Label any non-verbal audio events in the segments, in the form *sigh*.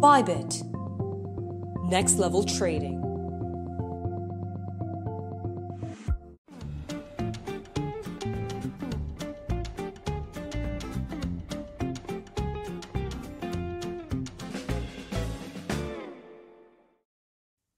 Bybit. Next level trading.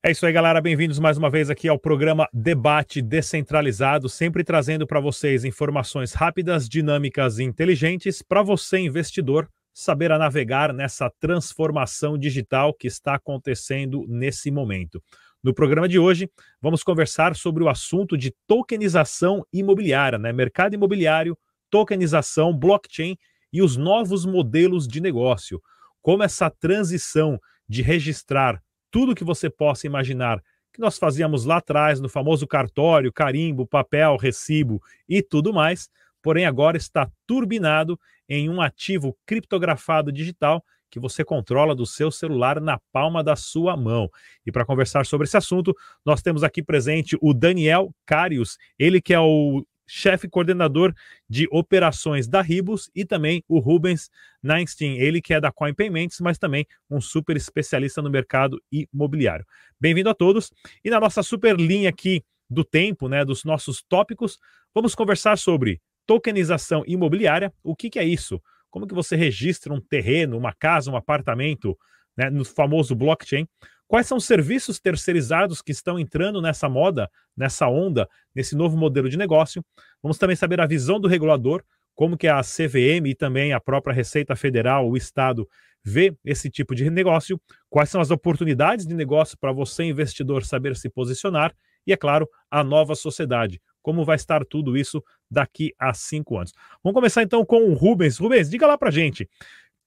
É isso aí, galera. Bem-vindos mais uma vez aqui ao programa Debate Descentralizado, sempre trazendo para vocês informações rápidas, dinâmicas e inteligentes para você, investidor, saber a navegar nessa transformação digital que está acontecendo nesse momento. No programa de hoje, vamos conversar sobre o assunto de tokenização imobiliária, né? Mercado imobiliário, tokenização, blockchain e os novos modelos de negócio. Como essa transição de registrar tudo que você possa imaginar que nós fazíamos lá atrás no famoso cartório, carimbo, papel, recibo e tudo mais, porém agora está turbinado em um ativo criptografado digital que você controla do seu celular na palma da sua mão. E para conversar sobre esse assunto, nós temos aqui presente o Daniel Carius, ele que é o chefe coordenador de operações da Ribus, e também o Rubens Neinstein, ele que é da Coin Payments, mas também um super especialista no mercado imobiliário. Bem-vindo a todos. E na nossa super linha aqui do tempo, né, dos nossos tópicos, vamos conversar sobre tokenização imobiliária. O que, que é isso? Como que você registra um terreno, uma casa, um apartamento, né, no famoso blockchain? Quais são os serviços terceirizados que estão entrando nessa moda, nessa onda, nesse novo modelo de negócio? Vamos também saber a visão do regulador, como que a CVM e também a própria Receita Federal, o Estado, vê esse tipo de negócio, quais são as oportunidades de negócio para você, investidor, saber se posicionar, e, é claro, a nova sociedade. Como vai estar tudo isso daqui a cinco anos? Vamos começar então com o Rubens. Rubens, diga lá para gente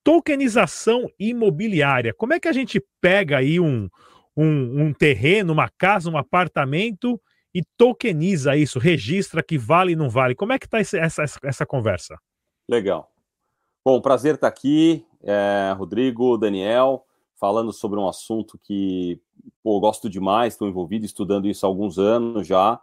tokenização imobiliária. Como é que a gente pega aí um, um, um terreno, uma casa, um apartamento e tokeniza isso, registra que vale e não vale? Como é que está essa, essa, essa conversa? Legal. Bom, prazer estar aqui, é, Rodrigo, Daniel, falando sobre um assunto que pô, gosto demais, estou envolvido estudando isso há alguns anos já.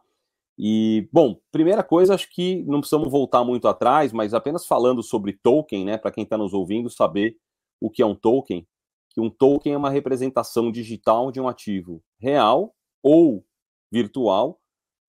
E, bom, primeira coisa, acho que não precisamos voltar muito atrás, mas apenas falando sobre token, né, para quem está nos ouvindo saber o que é um token, que um token é uma representação digital de um ativo real ou virtual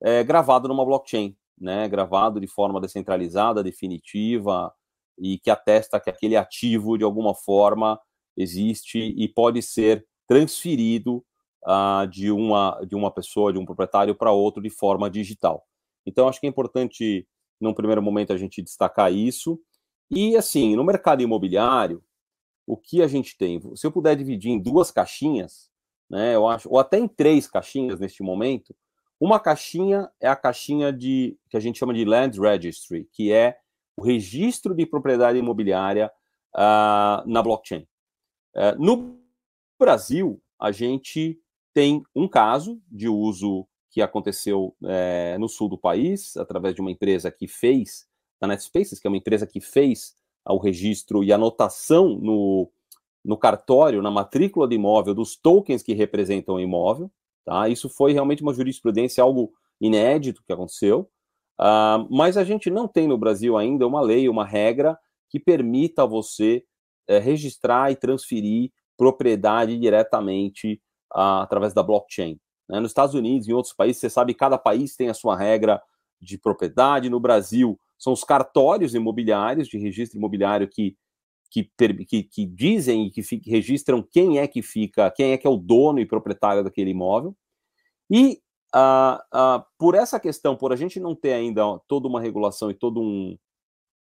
é, gravado numa blockchain, né, gravado de forma descentralizada, definitiva e que atesta que aquele ativo de alguma forma existe e pode ser transferido uh, de, uma, de uma pessoa, de um proprietário para outro de forma digital. Então, acho que é importante, num primeiro momento, a gente destacar isso. E, assim, no mercado imobiliário, o que a gente tem? Se eu puder dividir em duas caixinhas, né, eu acho, ou até em três caixinhas neste momento, uma caixinha é a caixinha de que a gente chama de Land Registry, que é o registro de propriedade imobiliária uh, na blockchain. Uh, no Brasil, a gente tem um caso de uso que aconteceu é, no sul do país, através de uma empresa que fez, a NetSpaces, que é uma empresa que fez o registro e anotação no, no cartório, na matrícula do imóvel, dos tokens que representam o imóvel. Tá? Isso foi realmente uma jurisprudência, algo inédito que aconteceu. Uh, mas a gente não tem no Brasil ainda uma lei, uma regra que permita você é, registrar e transferir propriedade diretamente através da blockchain. Né? Nos Estados Unidos, em outros países, você sabe, cada país tem a sua regra de propriedade. No Brasil, são os cartórios imobiliários de registro imobiliário que, que, que, que dizem e que, registram quem é que fica, quem é que é o dono e proprietário daquele imóvel. E uh, uh, por essa questão, por a gente não ter ainda toda uma regulação e todo um,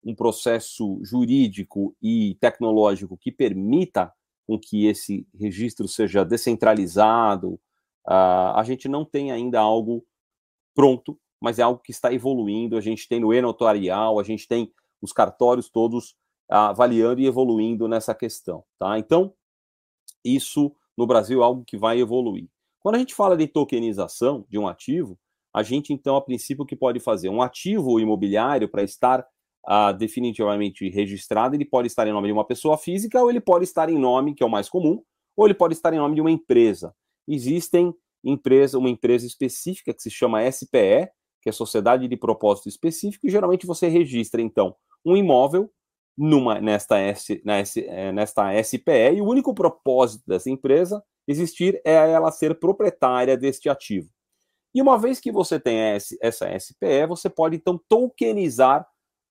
um processo jurídico e tecnológico que permita com que esse registro seja descentralizado. Uh, a gente não tem ainda algo pronto, mas é algo que está evoluindo. A gente tem no e-notarial, a gente tem os cartórios todos avaliando e evoluindo nessa questão. Tá? Então, isso no Brasil é algo que vai evoluir. Quando a gente fala de tokenização de um ativo, a gente então, a princípio, que pode fazer um ativo imobiliário para estar uh, definitivamente registrado, ele pode estar em nome de uma pessoa física, ou ele pode estar em nome, que é o mais comum, ou ele pode estar em nome de uma empresa. Existem empresa, uma empresa específica que se chama SPE, que é Sociedade de Propósito Específico, e geralmente você registra, então, um imóvel numa, nesta, S, é, nesta SPE, e o único propósito dessa empresa existir é ela ser proprietária deste ativo. E uma vez que você tem essa SPE, você pode então tokenizar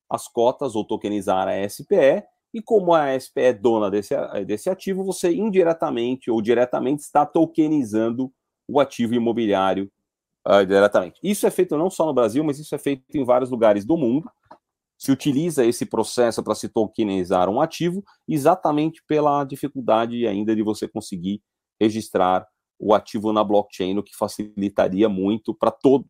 as cotas ou tokenizar a SPE, e como a SPE é dona desse, desse ativo, você indiretamente ou diretamente está tokenizando o ativo imobiliário uh, diretamente. Isso é feito não só no Brasil, mas isso é feito em vários lugares do mundo. Se utiliza esse processo para se tokenizar um ativo, exatamente pela dificuldade ainda de você conseguir registrar o ativo na blockchain, o que facilitaria muito para todo,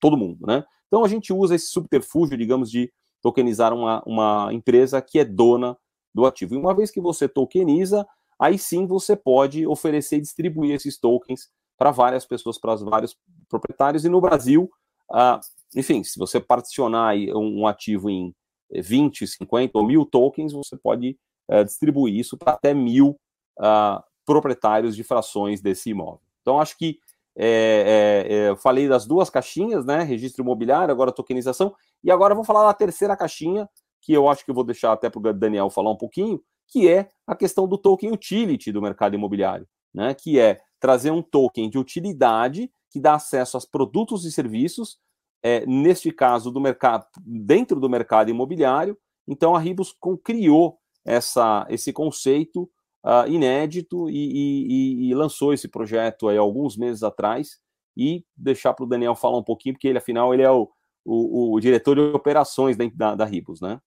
todo mundo. Né? Então a gente usa esse subterfúgio, digamos, de tokenizar uma, uma empresa que é dona do ativo. E uma vez que você tokeniza, aí sim você pode oferecer e distribuir esses tokens para várias pessoas, para vários proprietários. E no Brasil, ah, enfim, se você particionar um ativo em 20, 50 ou mil tokens, você pode eh, distribuir isso para até mil ah, proprietários de frações desse imóvel. Então, acho que é, é, eu falei das duas caixinhas, né? Registro imobiliário, agora tokenização, e agora vou falar da terceira caixinha, que eu acho que eu vou deixar até para o Daniel falar um pouquinho, que é a questão do token utility do mercado imobiliário, né? Que é trazer um token de utilidade que dá acesso aos produtos e serviços, é, neste caso do mercado, dentro do mercado imobiliário. Então a Ribus criou essa, esse conceito uh, inédito e, e, e, lançou esse projeto aí alguns meses atrás e deixar para o Daniel falar um pouquinho, porque ele, afinal, ele é o, o, o diretor de operações da, da, da Ribus, né?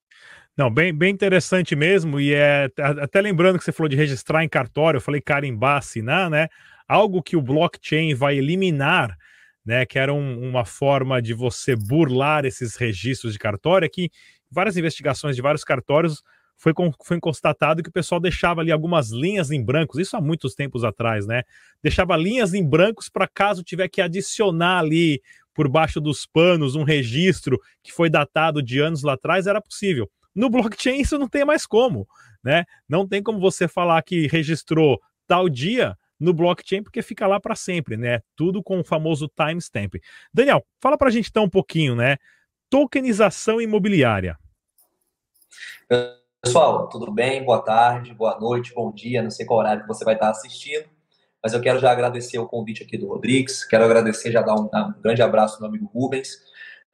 Não, bem, bem interessante mesmo, e é até lembrando que você falou de registrar em cartório, eu falei carimbar, assinar, né? Algo que o blockchain vai eliminar, né? Que era um, uma forma de você burlar esses registros de cartório, é que várias investigações de vários cartórios foi, foi constatado que o pessoal deixava ali algumas linhas em brancos, isso há muitos tempos atrás, né? Deixava linhas em brancos para caso tiver que adicionar ali por baixo dos panos um registro que foi datado de anos lá atrás, era possível. No blockchain isso não tem mais como, né? Não tem como você falar que registrou tal dia no blockchain porque fica lá para sempre, né? Tudo com o famoso timestamp. Daniel, fala para a gente então um pouquinho, né? Tokenização imobiliária. Pessoal, tudo bem? Boa tarde, boa noite, bom dia. Não sei qual horário que você vai estar assistindo, mas eu quero já agradecer o convite aqui do Rodrigues. Quero agradecer, já dar um, um grande abraço no amigo Rubens.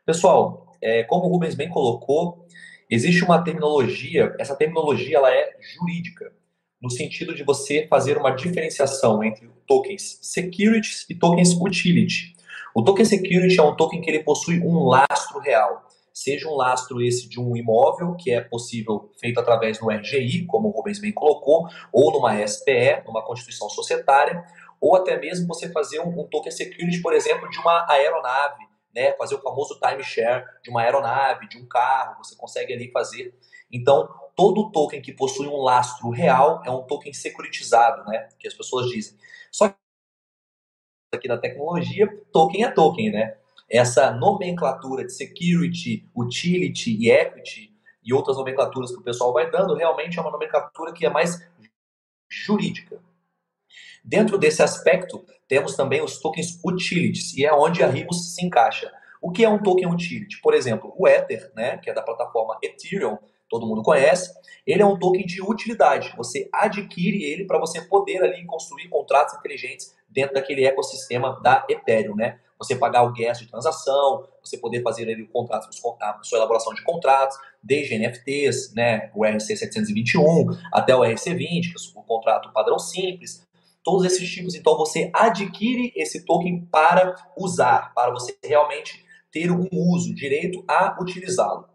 Pessoal, é, como o Rubens bem colocou, Existe uma terminologia, essa terminologia ela é jurídica, no sentido de você fazer uma diferenciação entre tokens securities e tokens utility. O token security é um token que ele possui um lastro real, seja um lastro esse de um imóvel, que é possível feito através do RGI, como o Rubens bem colocou, ou numa SPE, numa constituição societária, ou até mesmo você fazer um, um token security, por exemplo, de uma aeronave, né, fazer o famoso timeshare de uma aeronave, de um carro, você consegue ali fazer. Então, todo token que possui um lastro real é um token securitizado, né, que as pessoas dizem. Só que aqui na tecnologia, token é token, né? Essa nomenclatura de security, utility e equity e outras nomenclaturas que o pessoal vai dando, realmente é uma nomenclatura que é mais jurídica. Dentro desse aspecto, temos também os tokens utilities, e é onde a Ribus se encaixa. O que é um token utility? Por exemplo, o Ether, né, que é da plataforma Ethereum, todo mundo conhece, ele é um token de utilidade. Você adquire ele para você poder ali construir contratos inteligentes dentro daquele ecossistema da Ethereum, né? Você pagar o gas de transação, você poder fazer ali o contrato, a sua elaboração de contratos, desde NFTs, né, o RC721 até o RC20, que é o contrato padrão simples, todos esses tipos. Então você adquire esse token para usar, para você realmente ter um uso, direito a utilizá-lo.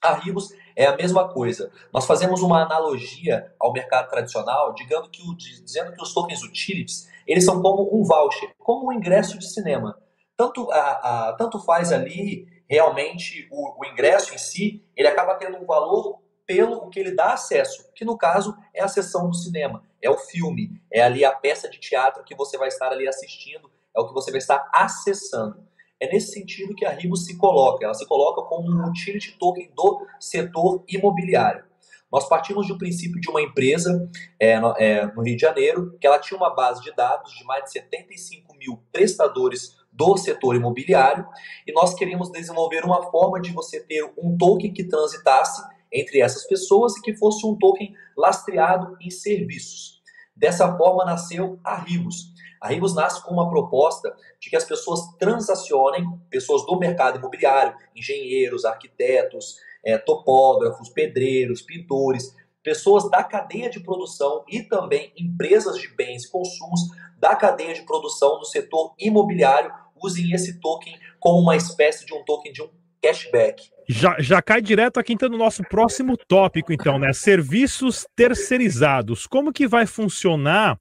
A Ribos é a mesma coisa. Nós fazemos uma analogia ao mercado tradicional, dizendo que, o, dizendo que os tokens utilities eles são como um voucher, como um ingresso de cinema. Tanto, a, a, tanto faz ali realmente o, o ingresso em si, ele acaba tendo um valor pelo que ele dá acesso, que no caso é a sessão do cinema, é o filme, é ali a peça de teatro que você vai estar ali assistindo, é o que você vai estar acessando. É nesse sentido que a Ribos se coloca, ela se coloca como um utility token do setor imobiliário. Nós partimos de um princípio de uma empresa é, no, é, no Rio de Janeiro, que ela tinha uma base de dados de mais de 75 mil prestadores do setor imobiliário, e nós queríamos desenvolver uma forma de você ter um token que transitasse entre essas pessoas e que fosse um token lastreado em serviços. Dessa forma nasceu a Ribos. A Ribos nasce com uma proposta de que as pessoas transacionem, pessoas do mercado imobiliário, engenheiros, arquitetos, é, topógrafos, pedreiros, pintores, pessoas da cadeia de produção e também empresas de bens e consumos da cadeia de produção do setor imobiliário usem esse token como uma espécie de um token de um cashback. Já, já cai direto aqui então no nosso próximo tópico, então, né? Serviços terceirizados. Como que vai funcionar,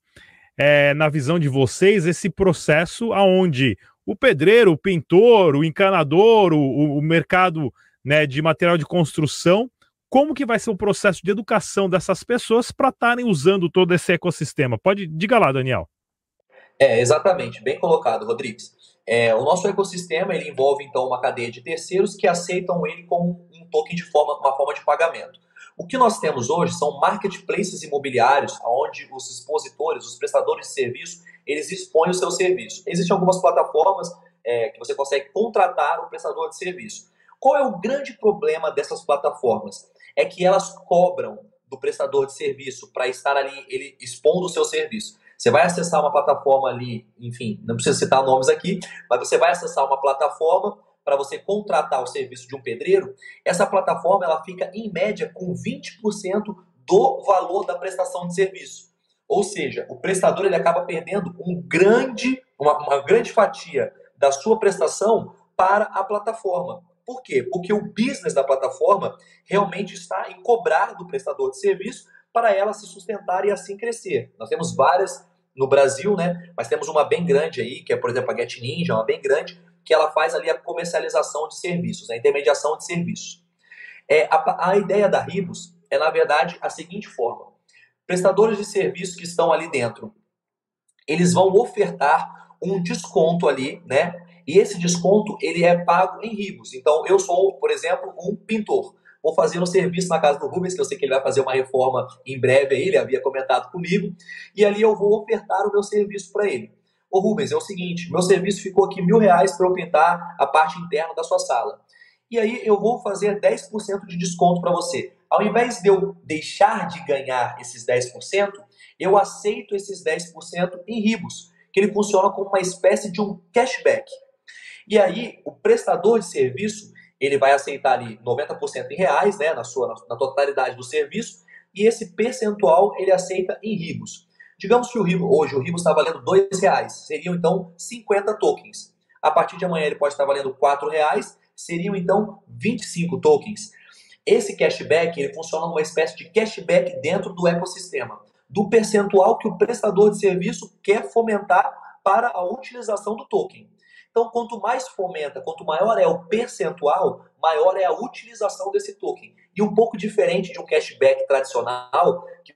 é, na visão de vocês, esse processo aonde o pedreiro, o pintor, o encanador, o, o mercado né, de material de construção, como que vai ser o processo de educação dessas pessoas para estarem usando todo esse ecossistema? Pode, diga lá, Daniel. É, exatamente, bem colocado, Rodrigues. É, o nosso ecossistema ele envolve então uma cadeia de terceiros que aceitam ele como um token de forma, uma forma de pagamento. O que nós temos hoje são marketplaces imobiliários, onde os expositores, os prestadores de serviço, eles expõem o seu serviço. Existem algumas plataformas é, que você consegue contratar o prestador de serviço. Qual é o grande problema dessas plataformas? É que elas cobram do prestador de serviço para estar ali ele expondo o seu serviço. Você vai acessar uma plataforma ali, enfim, não precisa citar nomes aqui, mas você vai acessar uma plataforma para você contratar o serviço de um pedreiro. Essa plataforma ela fica em média com 20% do valor da prestação de serviço. Ou seja, o prestador ele acaba perdendo um grande, uma, uma grande fatia da sua prestação para a plataforma. Por quê? Porque o business da plataforma realmente está em cobrar do prestador de serviço para ela se sustentar e assim crescer. Nós temos várias no Brasil, né? Mas temos uma bem grande aí, que é, por exemplo, a Get Ninja, uma bem grande, que ela faz ali a comercialização de serviços, a intermediação de serviços. É, a, a ideia da Ribos é, na verdade, a seguinte forma. Prestadores de serviços que estão ali dentro, eles vão ofertar um desconto ali, né? E esse desconto, ele é pago em Ribos. Então, eu sou, por exemplo, um pintor vou fazer um serviço na casa do Rubens, que eu sei que ele vai fazer uma reforma em breve aí, ele havia comentado comigo, e ali eu vou ofertar o meu serviço para ele. Ô Rubens, é o seguinte, meu serviço ficou aqui mil reais para eu pintar a parte interna da sua sala. E aí eu vou fazer 10% de desconto para você. Ao invés de eu deixar de ganhar esses 10%, eu aceito esses 10% em ribos, que ele funciona como uma espécie de um cashback. E aí, o prestador de serviço, ele vai aceitar ali 90% em reais, né, na sua na totalidade do serviço, e esse percentual ele aceita em ribos. Digamos que o ribo, hoje o ribo está valendo R$ reais, seriam então 50 tokens. A partir de amanhã ele pode estar valendo R$ reais, seriam então 25 tokens. Esse cashback ele funciona uma espécie de cashback dentro do ecossistema, do percentual que o prestador de serviço quer fomentar para a utilização do token. Então, quanto mais fomenta, quanto maior é o percentual, maior é a utilização desse token. E um pouco diferente de um cashback tradicional, que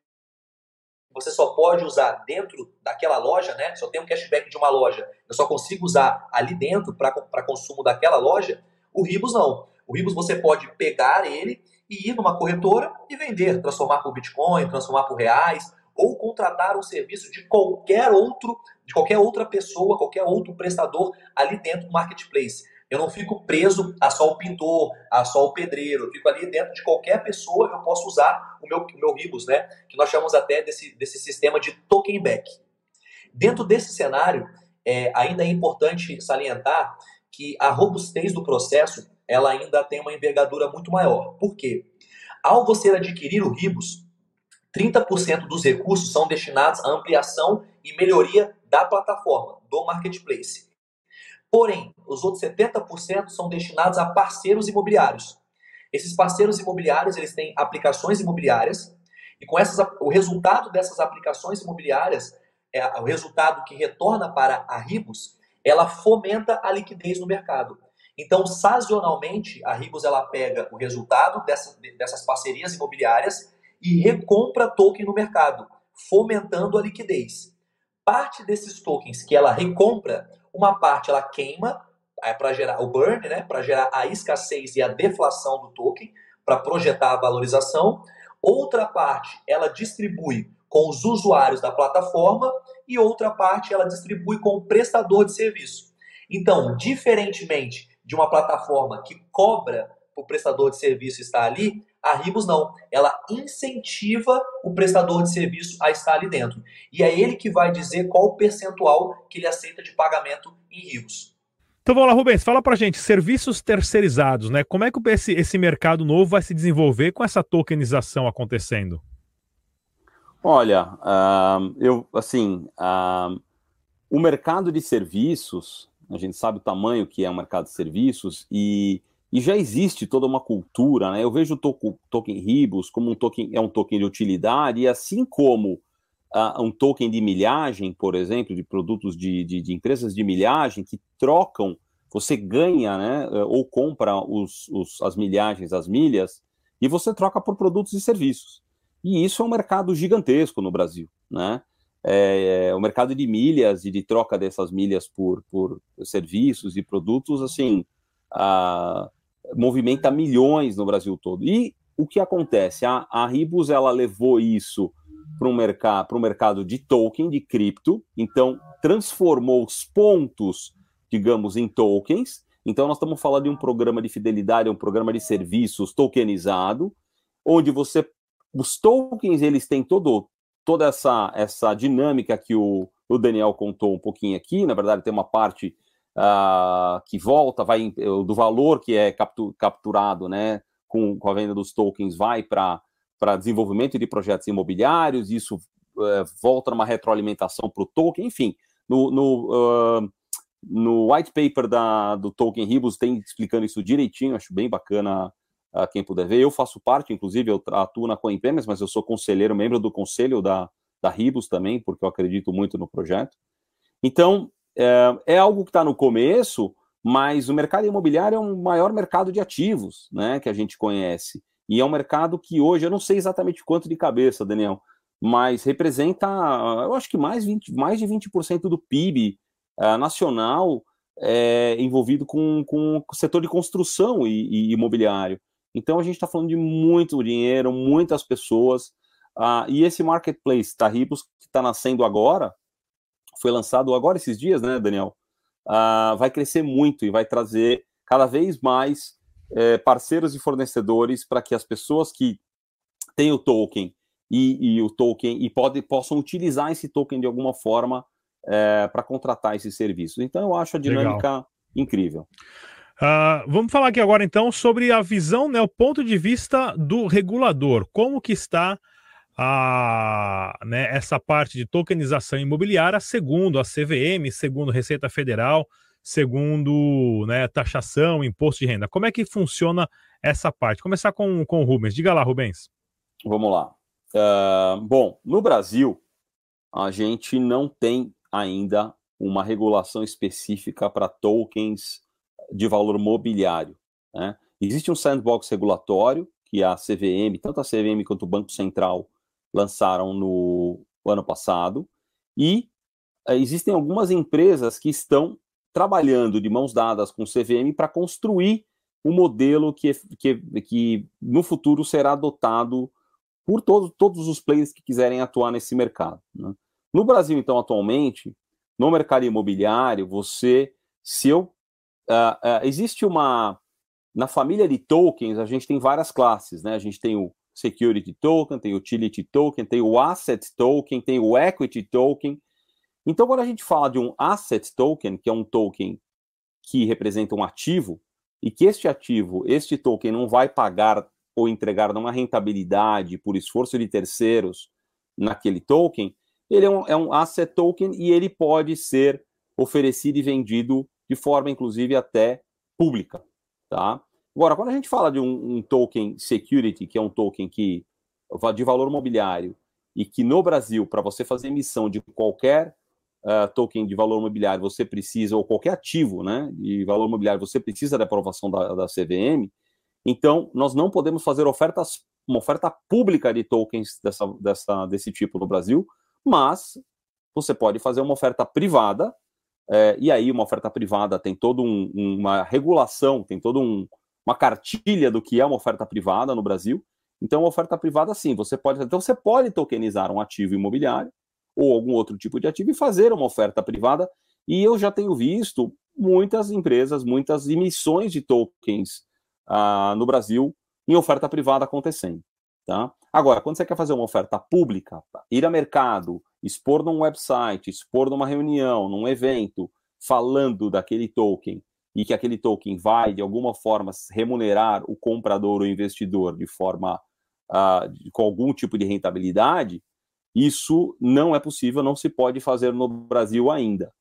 você só pode usar dentro daquela loja, né? Só tem um cashback de uma loja, eu só consigo usar ali dentro para consumo daquela loja. O Ribos não. O Ribos você pode pegar ele e ir numa corretora e vender, transformar por Bitcoin, transformar por reais, ou contratar um serviço de qualquer outro, de qualquer outra pessoa, qualquer outro prestador ali dentro do marketplace. Eu não fico preso a só o pintor, a só o pedreiro. Eu fico ali dentro de qualquer pessoa, eu posso usar o meu, o meu Ribos, né? Que nós chamamos até desse, desse sistema de token back. Dentro desse cenário, é, ainda é importante salientar que a robustez do processo ela ainda tem uma envergadura muito maior. Por quê? Ao você adquirir o Ribos, 30% dos recursos são destinados à ampliação e melhoria da plataforma, do marketplace. Porém, os outros 70% são destinados a parceiros imobiliários. Esses parceiros imobiliários eles têm aplicações imobiliárias e com essas, o resultado dessas aplicações imobiliárias, é, o resultado que retorna para a Ribos, ela fomenta a liquidez no mercado. Então, sazonalmente, a Ribos ela pega o resultado dessa, dessas parcerias imobiliárias e recompra token no mercado, fomentando a liquidez. Parte desses tokens que ela recompra, uma parte ela queima é, para gerar o burn, né, para gerar a escassez e a deflação do token, para projetar a valorização. Outra parte ela distribui com os usuários da plataforma e outra parte ela distribui com o prestador de serviço. Então, diferentemente de uma plataforma que cobra o prestador de serviço estar ali, A Ribos não, ela incentiva o prestador de serviço a estar ali dentro. E é ele que vai dizer qual o percentual que ele aceita de pagamento em Ribos. Então vamos lá, Rubens, fala pra gente, serviços terceirizados, né? Como é que esse, esse mercado novo vai se desenvolver com essa tokenização acontecendo? Olha, uh, eu assim, uh, o mercado de serviços, a gente sabe o tamanho que é o mercado de serviços e, e já existe toda uma cultura, né? Eu vejo o to token Ribos como um token, é um token de utilidade, e assim como uh, um token de milhagem, por exemplo, de produtos de, de, de, empresas de milhagem que trocam, você ganha, né? Ou compra os, os, as milhagens, as milhas, e você troca por produtos e serviços. E isso é um mercado gigantesco no Brasil, né? É, o mercado de milhas e de troca dessas milhas por, por serviços e produtos, assim, a, movimenta milhões no Brasil todo. E o que acontece? A, a Ribus, ela levou isso para um mercado, o mercado de token, de cripto, então transformou os pontos, digamos, em tokens. Então nós estamos falando de um programa de fidelidade, um programa de serviços tokenizado, onde você os tokens eles têm todo, toda essa, essa dinâmica que o, o Daniel contou um pouquinho aqui. Na verdade, tem uma parte uh, que volta, vai do valor que é captu, capturado né, com, com a venda dos tokens, vai para desenvolvimento de projetos imobiliários, isso uh, volta numa retroalimentação para o token, enfim. No, no, uh, no white paper da, do Token Ribos tem explicando isso direitinho, acho bem bacana a quem puder ver. Eu faço parte, inclusive, eu atuo na Coimpemes, mas eu sou conselheiro, membro do conselho da, da Ribos também, porque eu acredito muito no projeto. Então, é, é algo que está no começo, mas o mercado imobiliário é um maior mercado de ativos, né, que a gente conhece. E é um mercado que hoje, eu não sei exatamente quanto de cabeça, Daniel, mas representa, eu acho que mais, 20, mais de 20% do PIB uh, é, nacional é, envolvido com, com o setor de construção e, e imobiliário. Então a gente está falando de muito dinheiro, muitas pessoas. Uh, e esse marketplace Tarribos, que está nascendo agora, foi lançado agora esses dias, né, Daniel? Uh, vai crescer muito e vai trazer cada vez mais é, parceiros e fornecedores para que as pessoas que têm o token e, e o token e pode, possam utilizar esse token de alguma forma é, para contratar esses serviços. Então eu acho a dinâmica Legal. incrível. Uh, vamos falar aqui agora então sobre a visão, né, o ponto de vista do regulador. Como que está a, né, essa parte de tokenização imobiliária, segundo a CVM, segundo Receita Federal, segundo né, taxação, imposto de renda. Como é que funciona essa parte? Começar com, com o Rubens. Diga lá, Rubens. Vamos lá. Uh, bom, no Brasil, a gente não tem ainda uma regulação específica para tokens de valor mobiliário. Né? Existe um sandbox regulatório que a CVM, tanto a CVM quanto o Banco Central, lançaram no ano passado, e uh, existem algumas empresas que estão trabalhando de mãos dadas com o CVM para construir um modelo que, que, que no futuro será adotado por todo, todos os players que quiserem atuar nesse mercado. Né? No Brasil, então, atualmente, no mercado imobiliário, você, se eu uh, uh, existe uma. Na família de tokens, a gente tem várias classes, né? A gente tem o Security Token, tem Utility Token, tem o Asset Token, tem o Equity Token. Então, quando a gente fala de um Asset Token, que é um token que representa um ativo, e que este ativo, este token, não vai pagar ou entregar uma rentabilidade por esforço de terceiros naquele token, ele é um, é um asset token e ele pode ser oferecido e vendido de forma, inclusive, até pública, tá? Agora, quando a gente fala de um, um token security, que é um token que de valor mobiliário e que no Brasil, para você fazer emissão de qualquer uh, token de valor mobiliário, você precisa, ou qualquer ativo né, de valor mobiliário, você precisa da aprovação da, da CVM, então nós não podemos fazer ofertas, uma oferta pública de tokens dessa, dessa, desse tipo no Brasil, mas você pode fazer uma oferta privada é, e aí, uma oferta privada tem toda um, uma regulação, tem toda um, uma cartilha do que é uma oferta privada no Brasil. Então, oferta privada, sim, você pode. Então, você pode tokenizar um ativo imobiliário ou algum outro tipo de ativo e fazer uma oferta privada. E eu já tenho visto muitas empresas, muitas emissões de tokens ah, no Brasil em oferta privada acontecendo. Tá? Agora, quando você quer fazer uma oferta pública, ir a mercado, expor num website, expor numa reunião, num evento, falando daquele token e que aquele token vai, de alguma forma, remunerar o comprador ou investidor de forma uh, com algum tipo de rentabilidade, isso não é possível, não se pode fazer no Brasil ainda.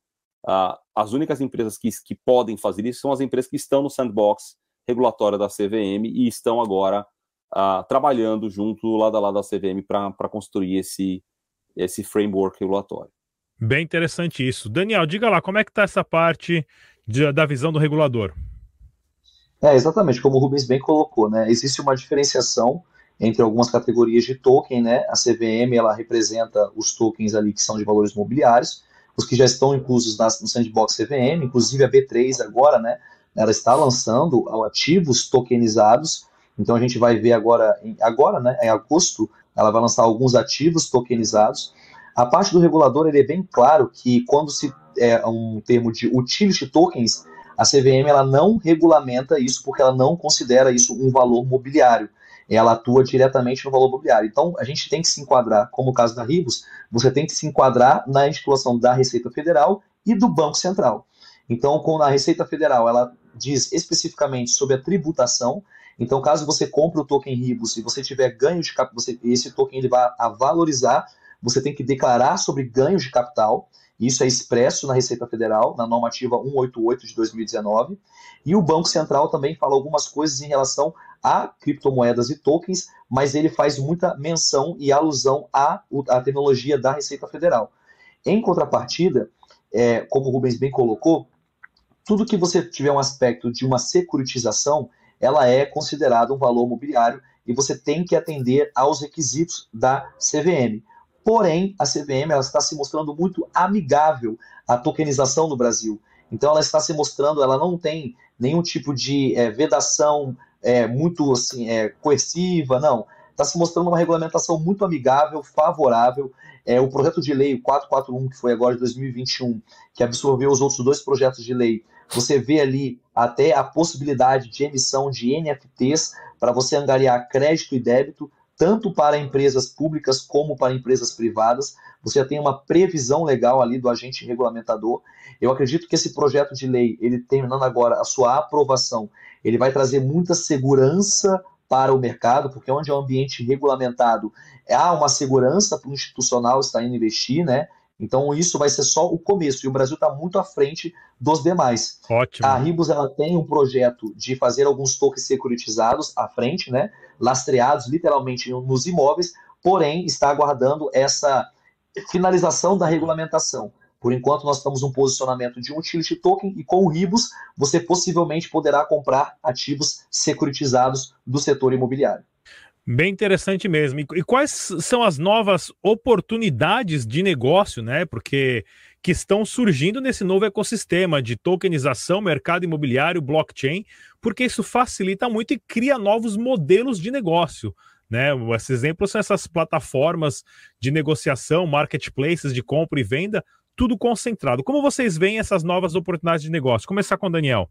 Uh, as únicas empresas que, que podem fazer isso são as empresas que estão no sandbox regulatório da CVM e estão agora uh, trabalhando junto lado a lado da CVM para construir esse, esse framework regulatório. Bem interessante isso. Daniel, diga lá, como é que está essa parte de, da visão do regulador? É, exatamente, como o Rubens bem colocou, né? Existe uma diferenciação entre algumas categorias de token, né? A CVM, ela representa os tokens ali que são de valores mobiliários, os que já estão inclusos no sandbox CVM, inclusive a B3 agora, né? Ela está lançando ativos tokenizados, então a gente vai ver agora, agora, né? Em agosto, ela vai lançar alguns ativos tokenizados. A parte do regulador, ele é bem claro que quando se é um termo de utility tokens, a CVM ela não regulamenta isso porque ela não considera isso um valor mobiliário. Ela atua diretamente no valor mobiliário. Então, a gente tem que se enquadrar, como o caso da Ribos, você tem que se enquadrar na estipulação da Receita Federal e do Banco Central. Então, com a Receita Federal, ela diz especificamente sobre a tributação. Então, caso você compre o token Ribos e você tiver ganho de capital, esse token ele vai a valorizar, você tem que declarar sobre ganhos de capital. Isso é expresso na Receita Federal, na normativa 188 de 2019. E o Banco Central também fala algumas coisas em relação a criptomoedas e tokens, mas ele faz muita menção e alusão à, à tecnologia da Receita Federal. Em contrapartida, é, como o Rubens bem colocou, tudo que você tiver um aspecto de uma securitização, ela é considerada um valor mobiliário e você tem que atender aos requisitos da CVM. Porém, a CVM ela está se mostrando muito amigável à tokenização no Brasil. Então, ela está se mostrando, ela não tem nenhum tipo de é, vedação é, muito assim, é, coerciva, não. Está se mostrando uma regulamentação muito amigável, favorável. É, o projeto de lei 441, que foi agora de 2021, que absorveu os outros dois projetos de lei, você vê ali até a possibilidade de emissão de NFTs para você angariar crédito e débito tanto para empresas públicas como para empresas privadas. Você já tem uma previsão legal ali do agente regulamentador. Eu acredito que esse projeto de lei, ele terminando agora a sua aprovação, ele vai trazer muita segurança para o mercado, porque onde é um ambiente regulamentado, há uma segurança para o institucional estar indo investir, né? Então isso vai ser só o começo e o Brasil está muito à frente dos demais. Ótimo. A Ribos ela tem um projeto de fazer alguns tokens securitizados à frente, né? Lastreados literalmente nos imóveis, porém está aguardando essa finalização da regulamentação. Por enquanto, nós estamos um posicionamento de um utility token e com o Ribos você possivelmente poderá comprar ativos securitizados do setor imobiliário. Bem interessante mesmo. E, quais são as novas oportunidades de negócio, né? Porque que estão surgindo nesse novo ecossistema de tokenização, mercado imobiliário, blockchain, porque isso facilita muito e cria novos modelos de negócio. Né? Esses exemplos são essas plataformas de negociação, marketplaces de compra e venda, tudo concentrado. Como vocês veem essas novas oportunidades de negócio? Começar com o Daniel.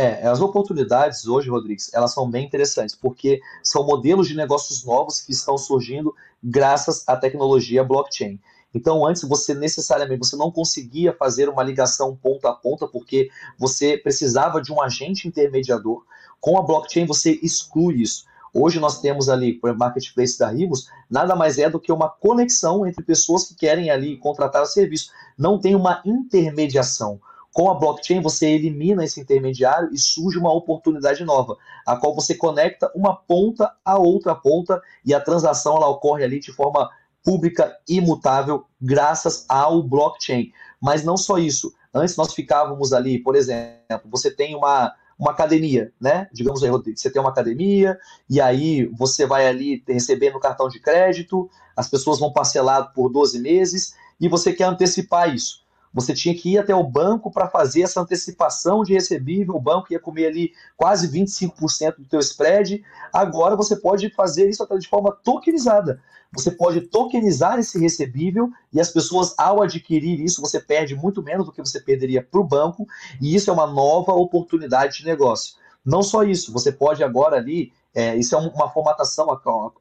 É, as oportunidades hoje, Rodrigues, elas são bem interessantes, porque são modelos de negócios novos que estão surgindo graças à tecnologia blockchain. Então, antes você necessariamente você não conseguia fazer uma ligação ponta a ponta, porque você precisava de um agente intermediador. Com a blockchain, você exclui isso. Hoje nós temos ali, exemplo, Marketplace da Rivos, nada mais é do que uma conexão entre pessoas que querem ali contratar o serviço. Não tem uma intermediação. Com a blockchain, você elimina esse intermediário e surge uma oportunidade nova, a qual você conecta uma ponta a outra ponta e a transação ela ocorre ali de forma pública imutável graças ao blockchain. Mas não só isso. Antes nós ficávamos ali, por exemplo, você tem uma, uma academia, né? Digamos aí, Rodrigo, você tem uma academia e aí você vai ali recebendo cartão de crédito, as pessoas vão parcelar por 12 meses e você quer antecipar isso você tinha que ir até o banco para fazer essa antecipação de recebível, o banco ia comer ali quase 25% do teu spread. Agora você pode fazer isso até de forma tokenizada. Você pode tokenizar esse recebível e as pessoas, ao adquirir isso, você perde muito menos do que você perderia para o banco, e isso é uma nova oportunidade de negócio. Não só isso, você pode agora ali, é, isso é uma formatação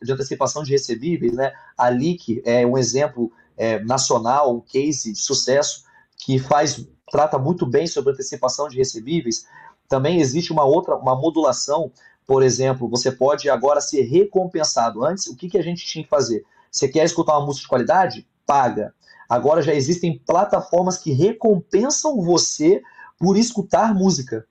de antecipação de recebíveis, né? A LIC é um exemplo é, nacional, um case de sucesso que faz trata muito bem sobre antecipação de recebíveis. Também existe uma outra, uma modulação, por exemplo, você pode agora ser recompensado. Antes, o que, que a gente tinha que fazer? Você quer escutar uma música de qualidade? Paga. Agora já existem plataformas que recompensam você por escutar música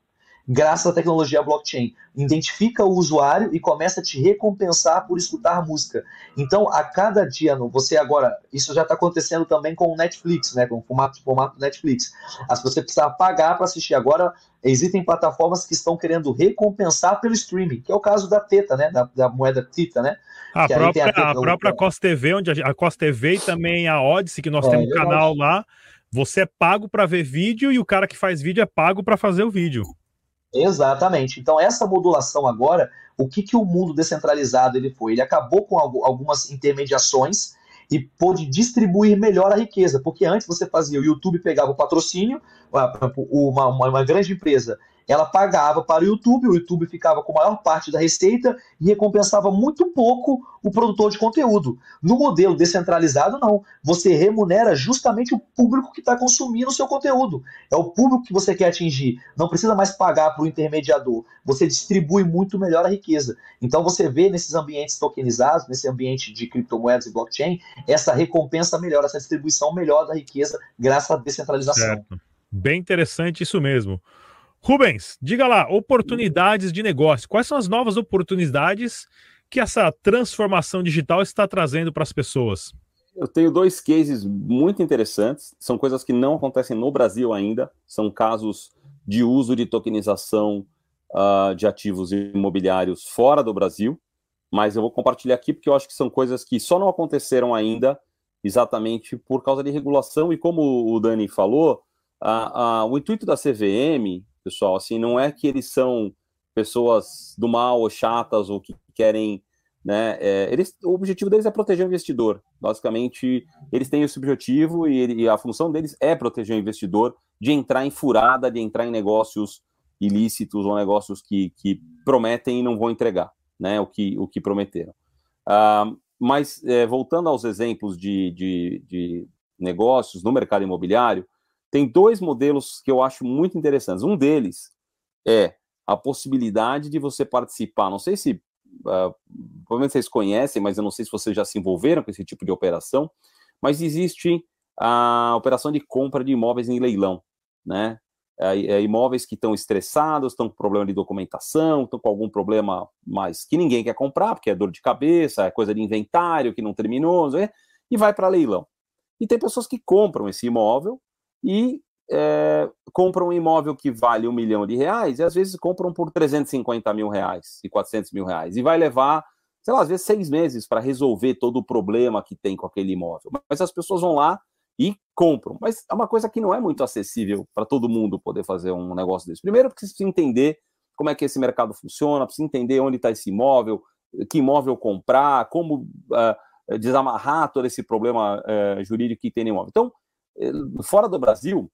graças à tecnologia blockchain. Identifica o usuário e começa a te recompensar por escutar música. Então, a cada dia, você agora, isso já está acontecendo também com o Netflix, né, com o formato, formato Netflix. As você precisa pagar para assistir. Agora, existem plataformas que estão querendo recompensar pelo streaming, que é o caso da Teta, né, da, da moeda Tita, né? A própria, a, Teta, a própria o... Costa TV, onde a, a Costa TV e também a Odyssey, que nós é, temos um canal lá, você é pago para ver vídeo e o cara que faz vídeo é pago para fazer o vídeo. Exatamente. Então, essa modulação agora, o que, que o mundo descentralizado ele foi? Ele acabou com algumas intermediações e pôde distribuir melhor a riqueza, porque antes você fazia, o YouTube pegava o patrocínio, uma, uma, uma grande empresa ela pagava para o YouTube, o YouTube ficava com a maior parte da receita e recompensava muito pouco o produtor de conteúdo. No modelo descentralizado, não. Você remunera justamente o público que está consumindo o seu conteúdo. É o público que você quer atingir. Não precisa mais pagar para o intermediador. Você distribui muito melhor a riqueza. Então você vê nesses ambientes tokenizados, nesse ambiente de criptomoedas e blockchain, essa recompensa melhor, essa distribuição melhor da riqueza graças à descentralização. Certo. Bem interessante isso mesmo. Rubens, diga lá, oportunidades de negócio. Quais são as novas oportunidades que essa transformação digital está trazendo para as pessoas? Eu tenho dois cases muito interessantes. São coisas que não acontecem no Brasil ainda. São casos de uso de tokenização uh, de ativos imobiliários fora do Brasil. Mas eu vou compartilhar aqui porque eu acho que são coisas que só não aconteceram ainda exatamente por causa de regulação. E como o Dani falou, o intuito da CVM pessoal. Assim, não é que eles são pessoas do mal ou chatas ou que querem, né? É, eles, o objetivo deles é proteger o investidor. Basicamente, eles têm esse objetivo e, ele, e a função deles é proteger o investidor de entrar em furada, de entrar em negócios ilícitos ou negócios que, que prometem e não vão entregar, né? O que, o que prometeram. Uh, mas é, voltando aos exemplos de, de, de negócios no mercado imobiliário, tem dois modelos que eu acho muito interessantes. Um deles é a possibilidade de você participar. Não sei se uh, provavelmente vocês conhecem, mas eu não sei se vocês já se envolveram com esse tipo de operação. Mas existe a operação de compra de imóveis em leilão, né? É, imóveis que estão estressados, estão com problema de documentação, estão com algum problema mais que ninguém quer comprar, porque é dor de cabeça, é coisa de inventário que não terminou, e vai para leilão. E tem pessoas que compram esse imóvel e é, compram um imóvel que vale um milhão de reais e às vezes compram por 350 mil reais e 400 mil reais e vai levar, sei lá, às vezes seis meses para resolver todo o problema que tem com aquele imóvel. Mas as pessoas vão lá e compram. Mas é uma coisa que não é muito acessível para todo mundo poder fazer um negócio desse. Primeiro, porque precisa entender como é que esse mercado funciona, precisa entender onde está esse imóvel, que imóvel comprar, como uh, desamarrar todo esse problema uh, jurídico que tem no imóvel. Então, fora do Brasil,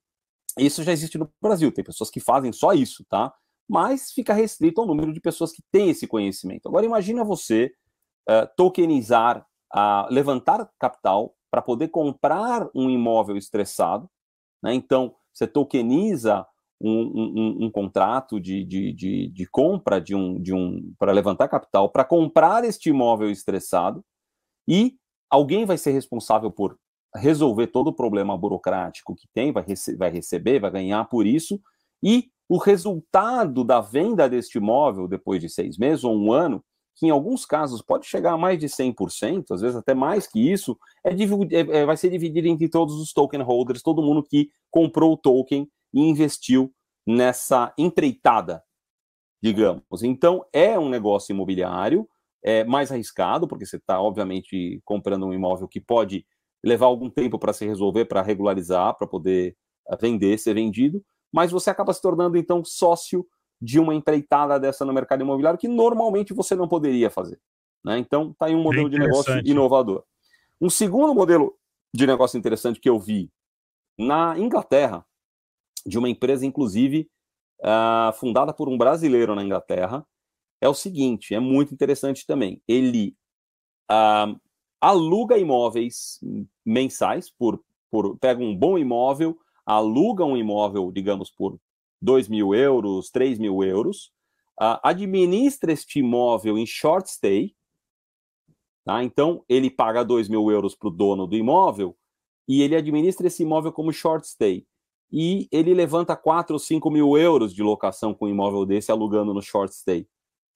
isso já existe no Brasil, tem pessoas que fazem só isso, tá? Mas fica restrito ao número de pessoas que têm esse conhecimento. Agora, imagina você uh, tokenizar, uh, levantar capital para poder comprar um imóvel estressado, né? Então, você tokeniza um, um, um contrato de, de, de, de, compra de um, de um para levantar capital para comprar este imóvel estressado e alguém vai ser responsável por resolver todo o problema burocrático que tem, vai, rece vai receber, vai ganhar por isso, e o resultado da venda deste imóvel depois de seis meses ou um ano, que em alguns casos pode chegar a mais de 100%, às vezes até mais que isso, é, é, é, vai ser dividido entre todos os token holders, todo mundo que comprou o token e investiu nessa empreitada, digamos. Então, é um negócio imobiliário, é mais arriscado, porque você está, obviamente, comprando um imóvel que pode levar algum tempo para se resolver, para regularizar, para poder eh, vender, ser vendido, mas você acaba se tornando então sócio de uma empreitada dessa no mercado imobiliário que normalmente você não poderia fazer. Né? Então, está aí um modelo de negócio inovador. Um segundo modelo de negócio interessante que eu vi na Inglaterra, de uma empresa, inclusive, uh, fundada por um brasileiro na Inglaterra, é o seguinte: é muito interessante também. Ele uh, aluga imóveis mensais por, por pega um bom imóvel, aluga um imóvel, digamos, por 2 mil euros, 3 mil euros, uh, administra este imóvel em short stay, tá? então ele paga 2 mil euros para o dono do imóvel e ele administra esse imóvel como short stay. E ele levanta 4 ou 5 mil euros de locação com um imóvel desse alugando no short stay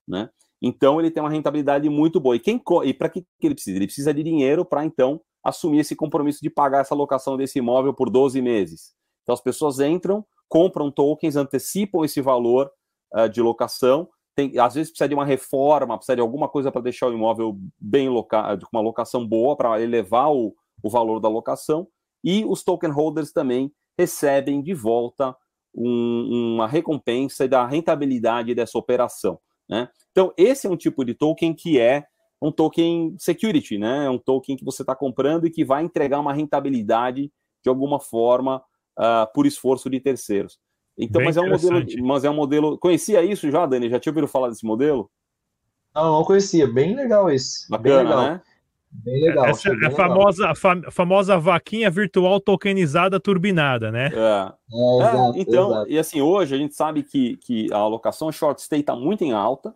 né? Então ele tem uma rentabilidade muito boa. E quem e para que, que ele precisa? Ele precisa de dinheiro para então assumir esse compromisso de pagar essa locação desse imóvel por 12 meses. Então as pessoas entram, compram tokens, antecipam esse valor uh, de locação. Tem, às vezes precisa de uma reforma, precisa de alguma coisa para deixar o imóvel bem locado, com uma locação boa para elevar o, o valor da locação. E os token holders também recebem de volta um, uma recompensa da rentabilidade dessa operação. Né? Então, esse é um tipo de token que é um token security, né? É um token que você está comprando e que vai entregar uma rentabilidade de alguma forma uh, por esforço de terceiros. Então, mas é um modelo, mas é um modelo. Conhecia isso já, Dani? Já tinha ouvido falar desse modelo? Não, não conhecia. Bem legal esse. Bacana, bem legal. né? Bem legal. Essa é a famosa, a famosa vaquinha virtual tokenizada turbinada, né? É. é, é exato, então, exato. e assim, hoje a gente sabe que, que a alocação short stay está muito em alta.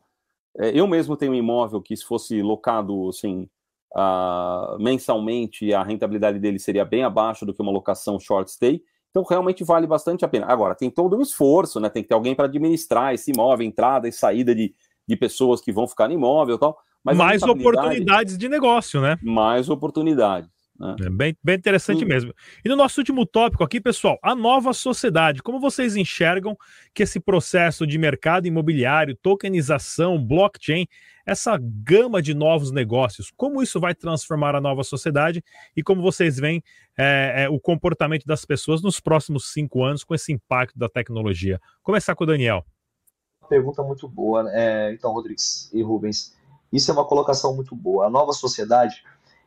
É, eu mesmo tenho um imóvel que, se fosse locado assim, uh, mensalmente, a rentabilidade dele seria bem abaixo do que uma locação short stay. Então, realmente vale bastante a pena. Agora, tem todo um esforço, né? Tem que ter alguém para administrar esse imóvel, entrada e saída de, de pessoas que vão ficar no imóvel e tal. Mas mais oportunidades de negócio, né? Mais oportunidades. Né? É bem, bem interessante Sim. mesmo. E no nosso último tópico aqui, pessoal, a nova sociedade. Como vocês enxergam que esse processo de mercado imobiliário, tokenização, blockchain, essa gama de novos negócios, como isso vai transformar a nova sociedade e como vocês veem é, é, o comportamento das pessoas nos próximos cinco anos com esse impacto da tecnologia? Começar com o Daniel. Pergunta muito boa. Né? É, então, Rodrigues e Rubens, isso é uma colocação muito boa. A nova sociedade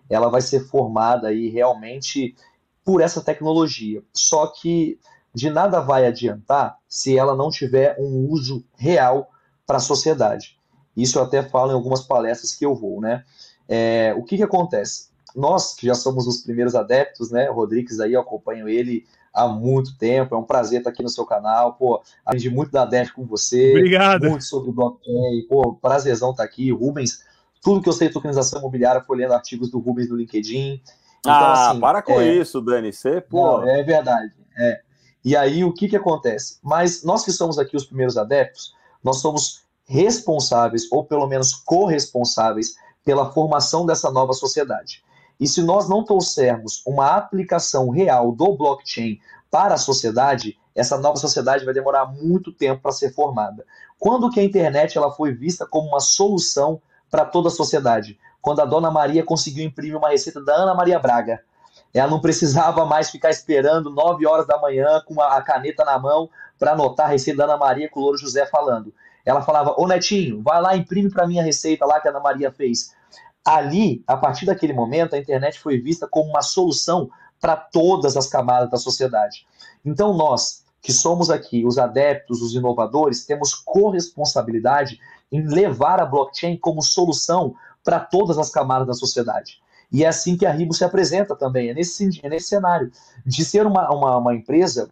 ela vai ser formada aí realmente por essa tecnologia. Só que de nada vai adiantar se ela não tiver um uso real para a sociedade. Isso eu até falo em algumas palestras que eu vou, né? É, o que, que acontece? Nós que já somos os primeiros adeptos, né? O Rodrigues aí, eu acompanho ele há muito tempo. É um prazer estar aqui no seu canal. Pô, aprendi muito da DEF com você. Obrigado. Muito sobre o blockchain. Pô, prazerzão estar aqui. Rubens, tudo que eu sei de tokenização imobiliária foi lendo artigos do Rubens no LinkedIn. Então, ah, assim, para com é... isso, Dani. Você, pô. Não, é verdade. É. E aí, o que, que acontece? Mas nós que somos aqui os primeiros adeptos, nós somos responsáveis, ou pelo menos corresponsáveis, pela formação dessa nova sociedade. E se nós não trouxermos uma aplicação real do blockchain para a sociedade, essa nova sociedade vai demorar muito tempo para ser formada. Quando que a internet ela foi vista como uma solução para toda a sociedade? Quando a Dona Maria conseguiu imprimir uma receita da Ana Maria Braga. Ela não precisava mais ficar esperando 9 horas da manhã com a caneta na mão para anotar a receita da Ana Maria com o Louro José falando. Ela falava: Ô Netinho, vai lá, imprime para mim a receita lá que a Ana Maria fez. Ali, a partir daquele momento, a internet foi vista como uma solução para todas as camadas da sociedade. Então, nós, que somos aqui os adeptos, os inovadores, temos corresponsabilidade em levar a blockchain como solução para todas as camadas da sociedade. E é assim que a Ribo se apresenta também, é nesse, é nesse cenário, de ser uma, uma, uma empresa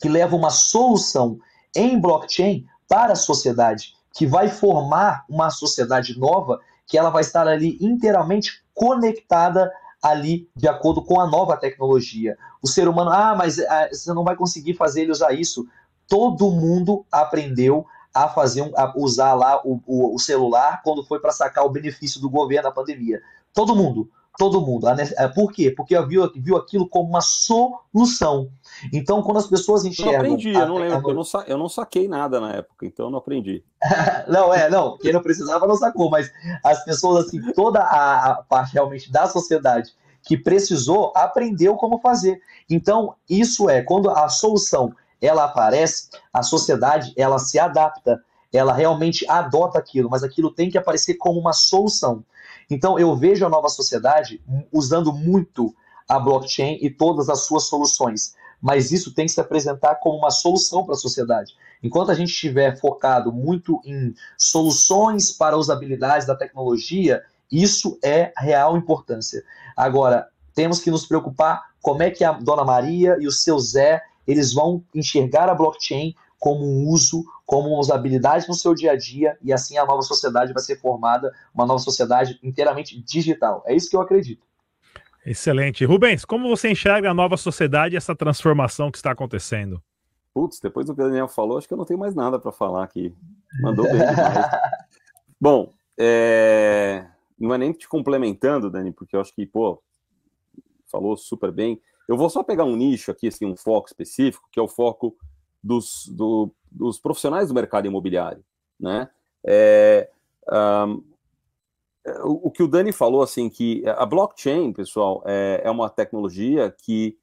que leva uma solução em blockchain para a sociedade, que vai formar uma sociedade nova que ela vai estar ali inteiramente conectada ali de acordo com a nova tecnologia. O ser humano, ah, mas ah, você não vai conseguir fazer ele usar isso. Todo mundo aprendeu a fazer a usar lá o, o, o celular quando foi para sacar o benefício do governo na pandemia. Todo mundo, todo mundo. É, por quê? Porque viu, viu aquilo como uma solução. Então, quando as pessoas enxergam. Eu não aprendi, eu não lembro, eu não, sa... eu não saquei nada na época, então eu não aprendi. *laughs* não, é, não, quem não precisava não sacou, mas as pessoas, assim, toda a, a parte realmente da sociedade que precisou, aprendeu como fazer. Então, isso é, quando a solução ela aparece, a sociedade ela se adapta, ela realmente adota aquilo, mas aquilo tem que aparecer como uma solução. Então, eu vejo a nova sociedade usando muito a blockchain e todas as suas soluções mas isso tem que se apresentar como uma solução para a sociedade. Enquanto a gente estiver focado muito em soluções para usabilidades da tecnologia, isso é real importância. Agora, temos que nos preocupar como é que a Dona Maria e o seu Zé eles vão enxergar a blockchain como um uso, como usabilidade no seu dia a dia, e assim a nova sociedade vai ser formada, uma nova sociedade inteiramente digital. É isso que eu acredito. Excelente. Rubens, como você enxerga a nova sociedade e essa transformação que está acontecendo? Putz, depois do que o Daniel falou, acho que eu não tenho mais nada para falar aqui. Mandou bem demais. *laughs* Bom, é... não é nem te complementando, Dani, porque eu acho que, pô, falou super bem. Eu vou só pegar um nicho aqui, assim, um foco específico, que é o foco dos, do, dos profissionais do mercado imobiliário, né? É, um, o, que o Dani falou, assim, que a blockchain, pessoal, é, é uma tecnologia que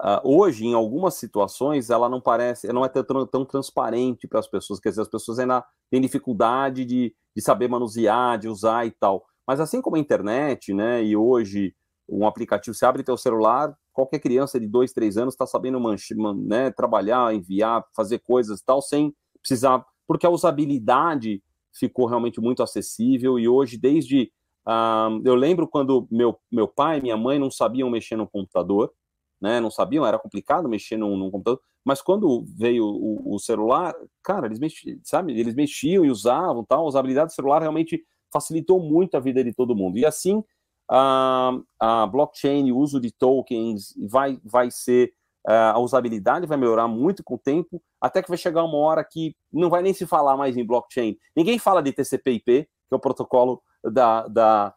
uh, hoje, em algumas situações, ela não parece, não é tão, tão transparente para as pessoas, quer dizer, as pessoas ainda têm dificuldade de, de saber manusear, de usar e tal. Mas assim como a internet, né, e hoje um aplicativo, você abre teu celular, qualquer criança de dois, três anos está sabendo manche, né, trabalhar, enviar, fazer coisas e tal, sem precisar, porque a usabilidade ficou realmente muito acessível e hoje, desde. Uh, eu lembro quando meu, meu pai e minha mãe não sabiam mexer no computador, né, não sabiam, era complicado mexer num, num computador, mas quando veio o, o, celular, cara, eles mexiam, sabe, eles mexiam e usavam tal, a usabilidade do celular realmente facilitou muito a vida de todo mundo. E assim, a, a blockchain, o uso de tokens vai, vai ser, a usabilidade vai melhorar muito com o tempo, até que vai chegar uma hora que não vai nem se falar mais em blockchain. Ninguém fala de TCP/IP, que é o protocolo da, da,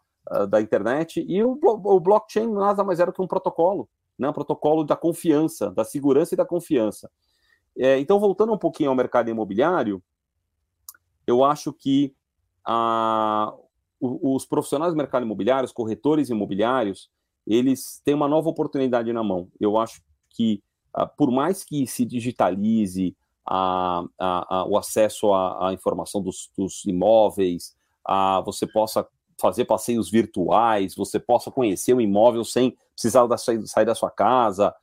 da internet, e o, o blockchain nada mais era que um protocolo, né? um protocolo da confiança, da segurança e da confiança. É, então, voltando um pouquinho ao mercado imobiliário, eu acho que a, os profissionais do mercado imobiliário, os corretores imobiliários, eles têm uma nova oportunidade na mão. Eu acho que, ah, por mais que se digitalize a, a, a, o acesso à, informação dos, dos imóveis, você possa fazer passeios virtuais, você possa conhecer o imóvel sem precisar da, sair da sua casa.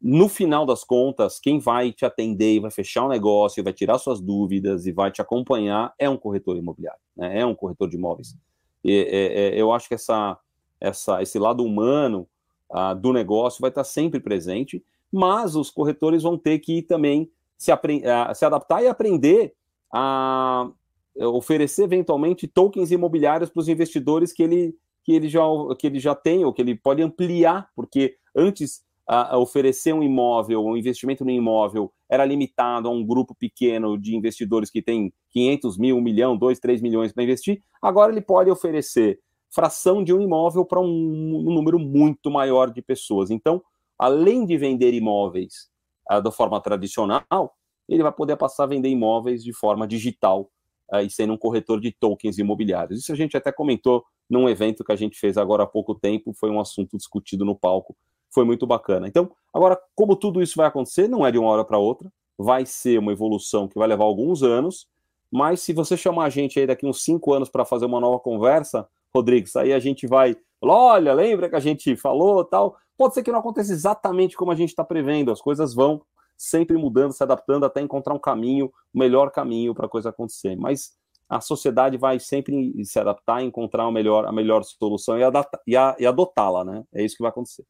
No final das contas, quem vai te atender e vai fechar o um negócio, vai tirar suas dúvidas e vai te acompanhar é um corretor imobiliário, né? é um corretor de imóveis. E, é, é, eu acho que essa, essa, esse lado humano ah, do negócio vai estar sempre presente, mas os corretores vão ter que também se, ah, se adaptar e aprender a oferecer eventualmente tokens imobiliários para os investidores que ele, que, ele já, que ele já tem, ou que ele pode ampliar, porque antes a, a oferecer um imóvel, um investimento no imóvel, era limitado a um grupo pequeno de investidores que tem 500 mil, 1 milhão, 2, 3 milhões para investir, agora ele pode oferecer fração de um imóvel para um, um, número muito maior de pessoas. Então, além de vender imóveis uh, da forma tradicional, ele vai poder passar a vender imóveis de forma digital uh, e sendo um corretor de tokens imobiliários. Isso a gente até comentou num evento que a gente fez agora há pouco tempo, foi um assunto discutido no palco foi muito bacana. Então, agora, como tudo isso vai acontecer, não é de uma hora para outra, vai ser uma evolução que vai levar alguns anos, mas se você chamar a gente aí daqui uns cinco anos para fazer uma nova conversa, Rodrigues, aí a gente vai, olha, lembra que a gente falou tal, pode ser que não aconteça exatamente como a gente está prevendo, as coisas vão sempre mudando, se adaptando até encontrar um caminho, o melhor caminho para a coisa acontecer, mas a sociedade vai sempre se adaptar, encontrar a melhor, a melhor solução e, e, adotá-la, né? É isso que vai acontecer.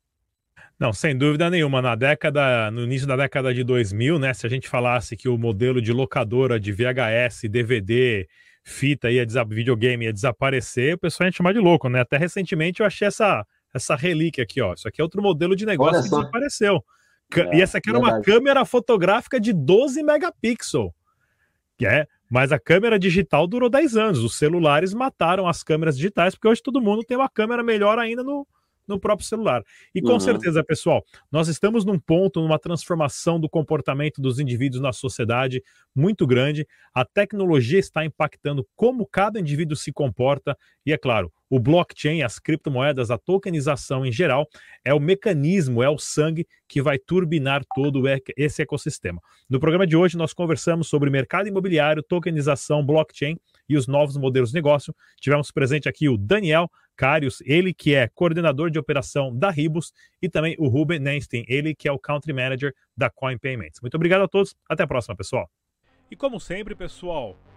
Não, sem dúvida nenhuma. Na década, no início da década de 2000, né, se a gente falasse que o modelo de locadora de VHS, DVD, fita ia videogame ia desaparecer, o pessoal ia chamar de louco, né? Até recentemente eu achei essa essa relíquia aqui, ó. Isso aqui é outro modelo de negócio que desapareceu. É, e essa aqui era verdade. uma câmera fotográfica de 12 megapixels. Que é, mas a câmera digital durou 10 anos. Os celulares mataram as câmeras digitais, porque hoje todo mundo tem uma câmera melhor ainda no, no próprio celular. E com uhum. certeza, pessoal, nós estamos num ponto, numa transformação do comportamento dos indivíduos na sociedade muito grande. A tecnologia está impactando como cada indivíduo se comporta e, é claro, o blockchain, as criptomoedas, a tokenização em geral, é o mecanismo, é o sangue que vai turbinar todo esse ecossistema. No programa de hoje, nós conversamos sobre mercado imobiliário, tokenização, blockchain e os novos modelos de negócio. Tivemos presente aqui o Daniel Carius, ele que é coordenador de operação da Ribus, e também o Ruben Nenstein, ele que é o Country Manager da Coin Payments. Muito obrigado a todos, até a próxima, pessoal. E como sempre, pessoal,